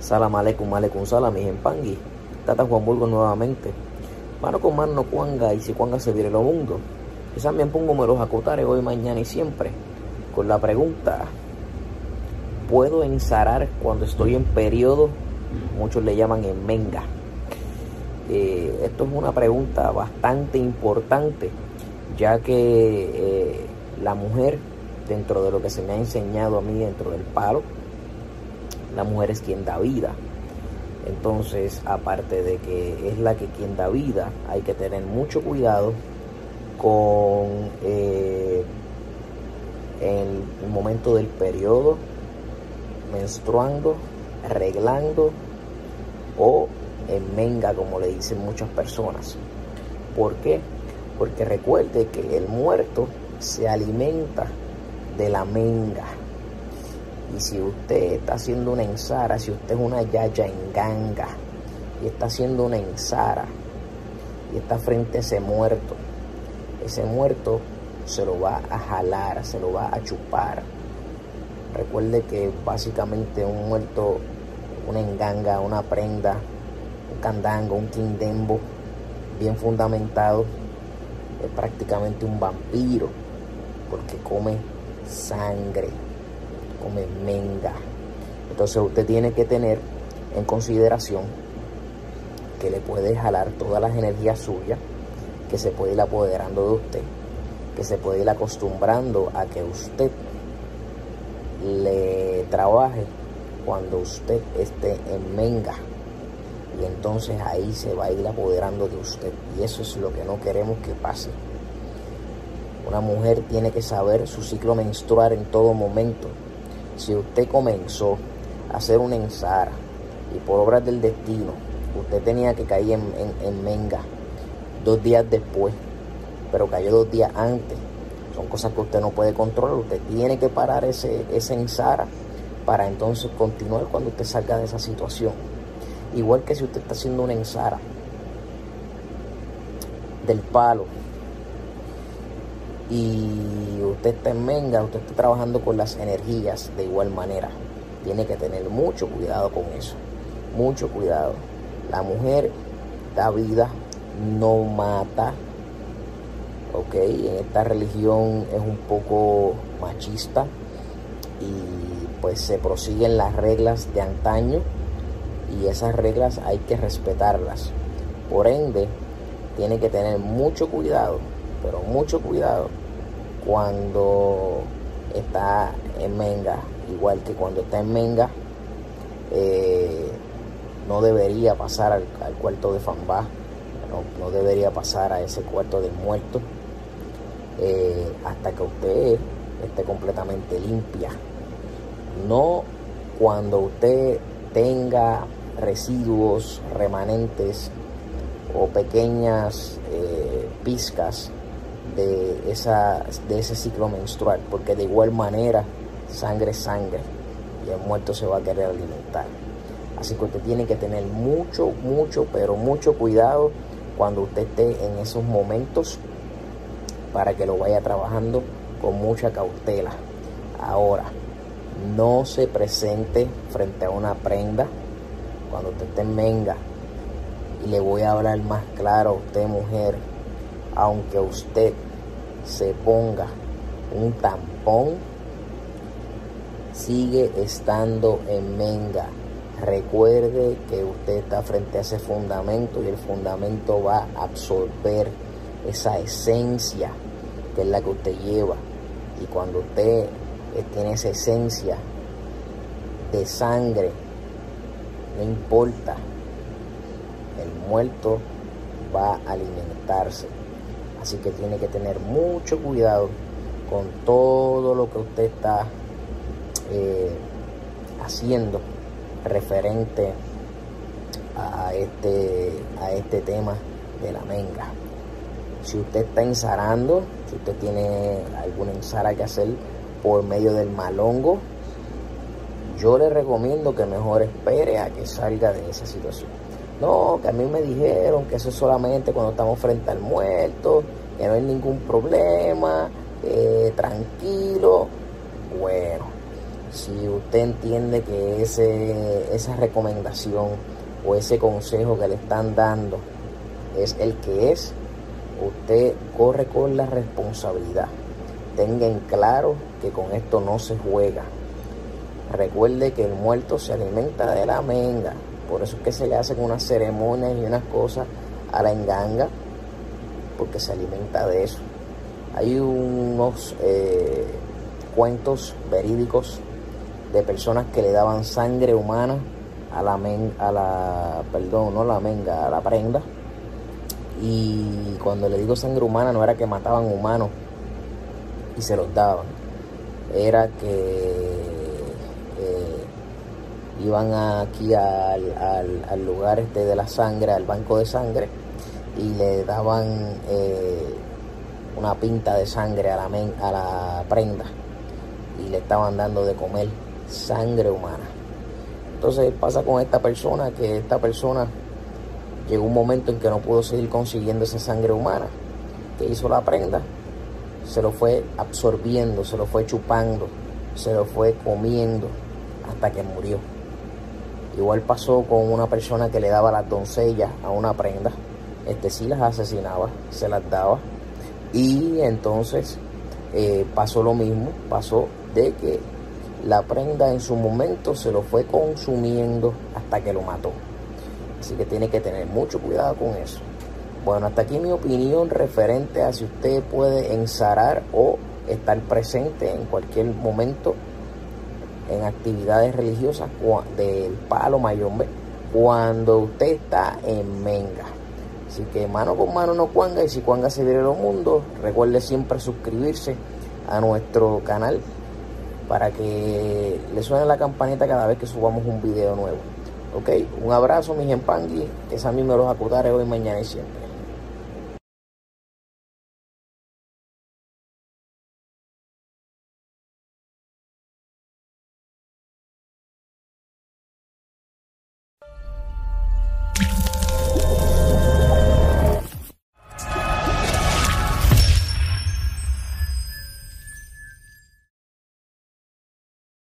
Salam aleikum aleikum salam mi pangui. Tata Juan Burgos nuevamente. Mano con mano cuanga y si cuanga se viene lo mundo. Y también pongo me los acotare hoy, mañana y siempre. Con la pregunta, ¿puedo ensarar cuando estoy en periodo? Muchos le llaman en menga. Eh, esto es una pregunta bastante importante, ya que eh, la mujer, dentro de lo que se me ha enseñado a mí dentro del palo, la mujer es quien da vida. Entonces, aparte de que es la que quien da vida, hay que tener mucho cuidado con eh, el momento del periodo, menstruando, arreglando o en menga, como le dicen muchas personas. ¿Por qué? Porque recuerde que el muerto se alimenta de la menga. Y si usted está haciendo una ensara, si usted es una yaya en ganga y está haciendo una ensara y está frente a ese muerto, ese muerto se lo va a jalar, se lo va a chupar. Recuerde que básicamente un muerto, una enganga, una prenda, un candango, un quindembo bien fundamentado, es prácticamente un vampiro porque come sangre come menga. Entonces usted tiene que tener en consideración que le puede jalar todas las energías suyas, que se puede ir apoderando de usted, que se puede ir acostumbrando a que usted le trabaje cuando usted esté en menga. Y entonces ahí se va a ir apoderando de usted. Y eso es lo que no queremos que pase. Una mujer tiene que saber su ciclo menstrual en todo momento si usted comenzó a hacer una ensara y por obras del destino usted tenía que caer en, menga dos días después, pero cayó dos días antes, son cosas que usted no puede controlar, usted tiene que parar ese, ese ensara para entonces continuar cuando usted salga de esa situación. Igual que si usted está haciendo una ensara del palo y usted está en menga, usted está trabajando con las energías de igual manera. Tiene que tener mucho cuidado con eso. Mucho cuidado. La mujer da vida, no mata. Ok, en esta religión es un poco machista y pues se prosiguen las reglas de antaño y esas reglas hay que respetarlas. Por ende, tiene que tener mucho cuidado pero mucho cuidado cuando está en menga, igual que cuando está en menga, eh, no debería pasar al, cuarto de Fambá, no, debería pasar a ese cuarto del muerto eh, hasta que usted esté completamente limpia. No cuando usted tenga residuos remanentes o pequeñas eh, pizcas de, esa, de ese ciclo menstrual, porque de igual manera sangre sangre y el muerto se va a querer alimentar. Así que usted tiene que tener mucho, mucho, pero mucho cuidado cuando usted esté en esos momentos para que lo vaya trabajando con mucha cautela. Ahora, no se presente frente a una prenda cuando usted esté en menga. Y le voy a hablar más claro a usted, mujer, aunque usted se ponga un tampón, sigue estando en menga. Recuerde que usted está frente a ese fundamento y el fundamento va a absorber esa esencia que es la que usted lleva. Y cuando usted tiene esa esencia de sangre, no importa, el muerto va a alimentarse. Así que tiene que tener mucho cuidado con todo lo que usted está eh, haciendo referente a este, a este tema de la menga. Si usted está ensarando, si usted tiene alguna ensara que hacer por medio del malongo, yo le recomiendo que mejor espere a que salga de esa situación. No, que a mí me dijeron que eso es solamente cuando estamos frente al muerto, que no hay ningún problema, tranquilo. Bueno, Si usted entiende que ese, esa recomendación o ese consejo que le están dando es el que es, usted corre con la responsabilidad. Tenga en claro que con esto no se juega. Recuerde que el muerto se alimenta de la menga. Por eso es que se le hacen unas ceremonias y unas cosas a la enganga, porque se alimenta de eso. Hay unos eh, cuentos verídicos de personas que le daban sangre humana a la, a la, perdón, no la menga, a la prenda. Y cuando le digo sangre humana no era que mataban humanos y se los daban, era que eh, iban aquí al, al, lugar este de la sangre, al banco de sangre, y le daban eh, una pinta de sangre a la, a la prenda y le estaban dando de comer sangre humana. Entonces pasa con esta persona que esta persona llegó un momento en que no pudo seguir consiguiendo esa sangre humana. que hizo la prenda? Se lo fue absorbiendo, se lo fue chupando, se lo fue comiendo hasta que murió. Igual pasó con una persona que le daba las doncellas a una prenda. Este sí las asesinaba, se las daba. Y entonces eh, pasó lo mismo, pasó de que la prenda en su momento se lo fue consumiendo hasta que lo mató. Así que tiene que tener mucho cuidado con eso. Bueno, hasta aquí mi opinión referente a si usted puede ensarar o estar presente en cualquier momento en actividades religiosas del palo mayombe cuando usted está en menga. Así que mano con mano no cuanga y si cuanga se viene los mundos, recuerde siempre suscribirse a nuestro canal para que le suene la campanita cada vez que subamos un video nuevo. Ok, un abrazo, mis empangui, que a mí me los acutare hoy, mañana y siempre.